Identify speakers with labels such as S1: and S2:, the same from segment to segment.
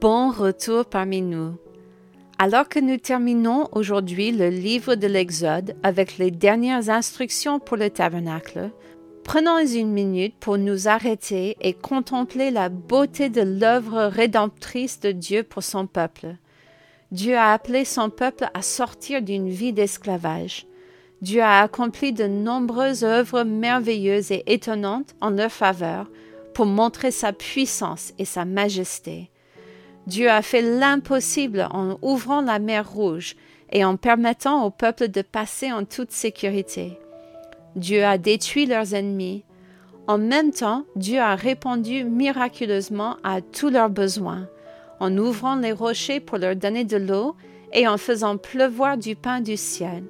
S1: Bon retour parmi nous. Alors que nous terminons aujourd'hui le livre de l'Exode avec les dernières instructions pour le tabernacle, prenons une minute pour nous arrêter et contempler la beauté de l'œuvre rédemptrice de Dieu pour son peuple. Dieu a appelé son peuple à sortir d'une vie d'esclavage. Dieu a accompli de nombreuses œuvres merveilleuses et étonnantes en leur faveur pour montrer sa puissance et sa majesté. Dieu a fait l'impossible en ouvrant la mer Rouge et en permettant au peuple de passer en toute sécurité. Dieu a détruit leurs ennemis. En même temps, Dieu a répondu miraculeusement à tous leurs besoins, en ouvrant les rochers pour leur donner de l'eau et en faisant pleuvoir du pain du ciel.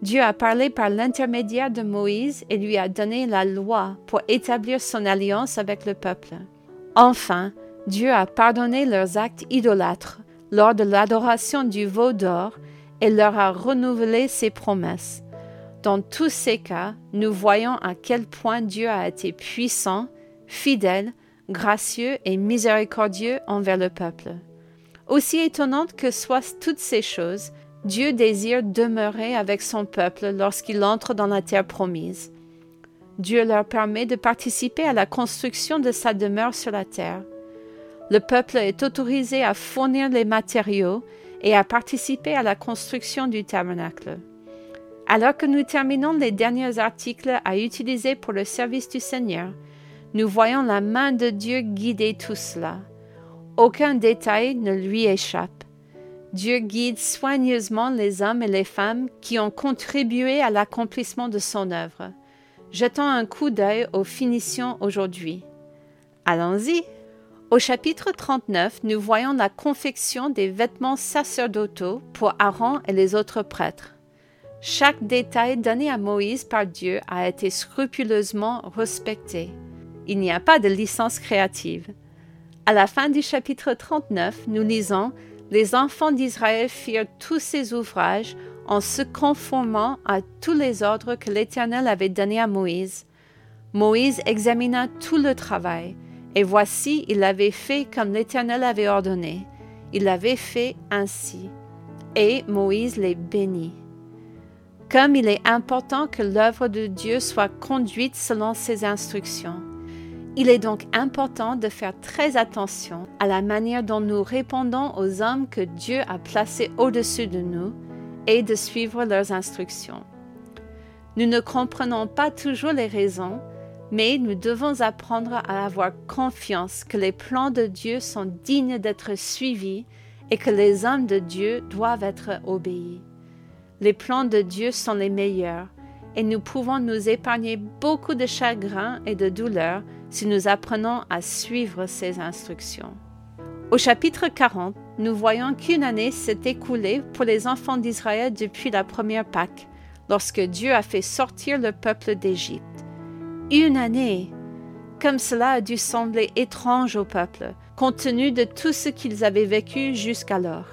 S1: Dieu a parlé par l'intermédiaire de Moïse et lui a donné la loi pour établir son alliance avec le peuple. Enfin, Dieu a pardonné leurs actes idolâtres lors de l'adoration du veau d'or et leur a renouvelé ses promesses. Dans tous ces cas, nous voyons à quel point Dieu a été puissant, fidèle, gracieux et miséricordieux envers le peuple. Aussi étonnantes que soient toutes ces choses, Dieu désire demeurer avec son peuple lorsqu'il entre dans la terre promise. Dieu leur permet de participer à la construction de sa demeure sur la terre. Le peuple est autorisé à fournir les matériaux et à participer à la construction du tabernacle. Alors que nous terminons les derniers articles à utiliser pour le service du Seigneur, nous voyons la main de Dieu guider tout cela. Aucun détail ne lui échappe. Dieu guide soigneusement les hommes et les femmes qui ont contribué à l'accomplissement de son œuvre. Jetons un coup d'œil aux finitions aujourd'hui. Allons-y. Au chapitre 39, nous voyons la confection des vêtements sacerdotaux pour Aaron et les autres prêtres. Chaque détail donné à Moïse par Dieu a été scrupuleusement respecté. Il n'y a pas de licence créative. À la fin du chapitre 39, nous lisons Les enfants d'Israël firent tous ces ouvrages en se conformant à tous les ordres que l'Éternel avait donnés à Moïse. Moïse examina tout le travail et voici, il avait fait comme l'Éternel avait ordonné. Il avait fait ainsi. Et Moïse les bénit. Comme il est important que l'œuvre de Dieu soit conduite selon ses instructions, il est donc important de faire très attention à la manière dont nous répondons aux hommes que Dieu a placés au-dessus de nous et de suivre leurs instructions. Nous ne comprenons pas toujours les raisons, mais nous devons apprendre à avoir confiance que les plans de Dieu sont dignes d'être suivis et que les hommes de Dieu doivent être obéis. Les plans de Dieu sont les meilleurs et nous pouvons nous épargner beaucoup de chagrin et de douleur si nous apprenons à suivre ces instructions. Au chapitre 40, nous voyons qu'une année s'est écoulée pour les enfants d'Israël depuis la première Pâque, lorsque Dieu a fait sortir le peuple d'Égypte. Une année. Comme cela a dû sembler étrange au peuple, compte tenu de tout ce qu'ils avaient vécu jusqu'alors.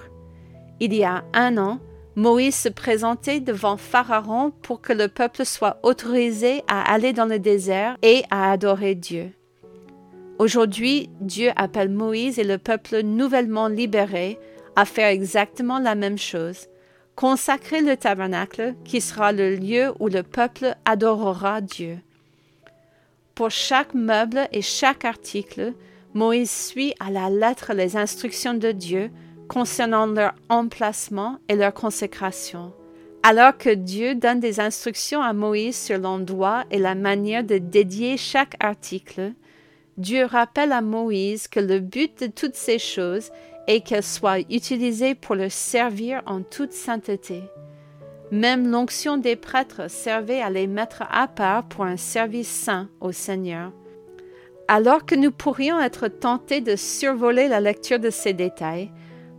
S1: Il y a un an, Moïse se présentait devant Pharaon pour que le peuple soit autorisé à aller dans le désert et à adorer Dieu. Aujourd'hui, Dieu appelle Moïse et le peuple nouvellement libéré à faire exactement la même chose, consacrer le tabernacle qui sera le lieu où le peuple adorera Dieu. Pour chaque meuble et chaque article, Moïse suit à la lettre les instructions de Dieu concernant leur emplacement et leur consécration. Alors que Dieu donne des instructions à Moïse sur l'endroit et la manière de dédier chaque article, Dieu rappelle à Moïse que le but de toutes ces choses est qu'elles soient utilisées pour le servir en toute sainteté. Même l'onction des prêtres servait à les mettre à part pour un service saint au Seigneur. Alors que nous pourrions être tentés de survoler la lecture de ces détails,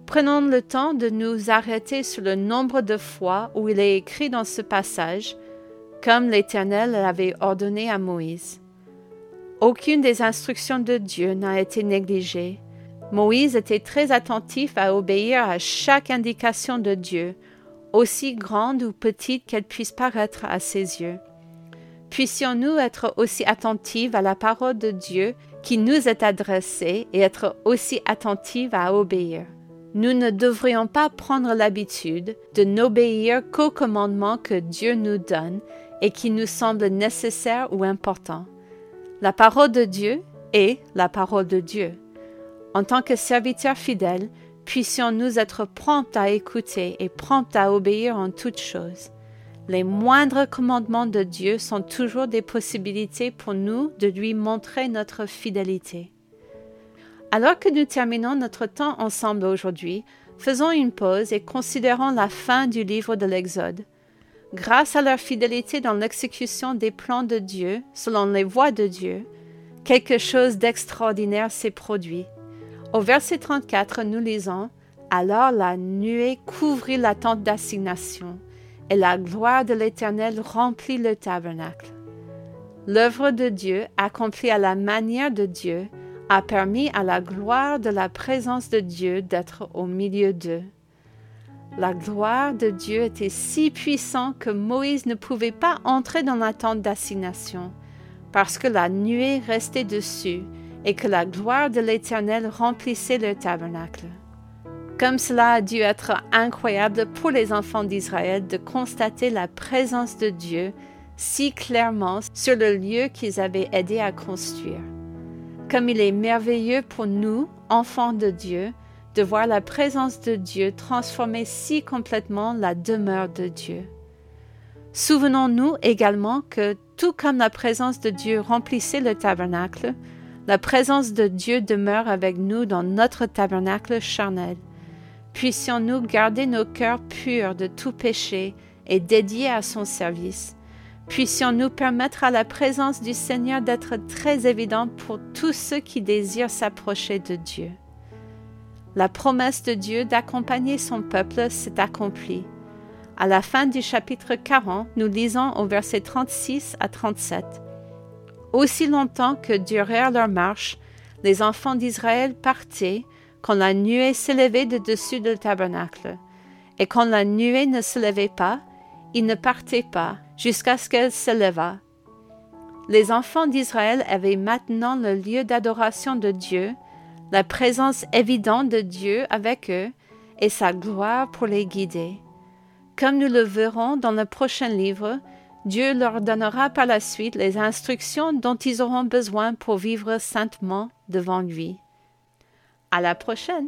S1: prenons le temps de nous arrêter sur le nombre de fois où il est écrit dans ce passage, comme l'Éternel l'avait ordonné à Moïse. Aucune des instructions de Dieu n'a été négligée. Moïse était très attentif à obéir à chaque indication de Dieu, aussi grande ou petite qu'elle puisse paraître à ses yeux. Puissions-nous être aussi attentifs à la parole de Dieu qui nous est adressée et être aussi attentive à obéir. Nous ne devrions pas prendre l'habitude de n'obéir qu'aux commandements que Dieu nous donne et qui nous semblent nécessaires ou importants. La parole de Dieu est la parole de Dieu. En tant que serviteurs fidèles, puissions-nous être prompts à écouter et prompts à obéir en toutes choses. Les moindres commandements de Dieu sont toujours des possibilités pour nous de lui montrer notre fidélité. Alors que nous terminons notre temps ensemble aujourd'hui, faisons une pause et considérons la fin du livre de l'Exode. Grâce à leur fidélité dans l'exécution des plans de Dieu, selon les voies de Dieu, quelque chose d'extraordinaire s'est produit. Au verset 34, nous lisons Alors la nuée couvrit la tente d'assignation et la gloire de l'Éternel remplit le tabernacle. L'œuvre de Dieu, accomplie à la manière de Dieu, a permis à la gloire de la présence de Dieu d'être au milieu d'eux. La gloire de Dieu était si puissante que Moïse ne pouvait pas entrer dans la tente d'assignation, parce que la nuée restait dessus et que la gloire de l'Éternel remplissait le tabernacle. Comme cela a dû être incroyable pour les enfants d'Israël de constater la présence de Dieu si clairement sur le lieu qu'ils avaient aidé à construire. Comme il est merveilleux pour nous, enfants de Dieu, de voir la présence de Dieu transformer si complètement la demeure de Dieu. Souvenons-nous également que tout comme la présence de Dieu remplissait le tabernacle, la présence de Dieu demeure avec nous dans notre tabernacle charnel puissions-nous garder nos cœurs purs de tout péché et dédiés à son service. Puissions-nous permettre à la présence du Seigneur d'être très évidente pour tous ceux qui désirent s'approcher de Dieu. La promesse de Dieu d'accompagner son peuple s'est accomplie. À la fin du chapitre 40, nous lisons au verset 36 à 37. Aussi longtemps que durèrent leur marche, les enfants d'Israël partaient quand la nuée s'élevait de dessus du tabernacle. Et quand la nuée ne se levait pas, ils ne partaient pas jusqu'à ce qu'elle se levât. Les enfants d'Israël avaient maintenant le lieu d'adoration de Dieu, la présence évidente de Dieu avec eux et sa gloire pour les guider. Comme nous le verrons dans le prochain livre, Dieu leur donnera par la suite les instructions dont ils auront besoin pour vivre saintement devant lui. À la prochaine!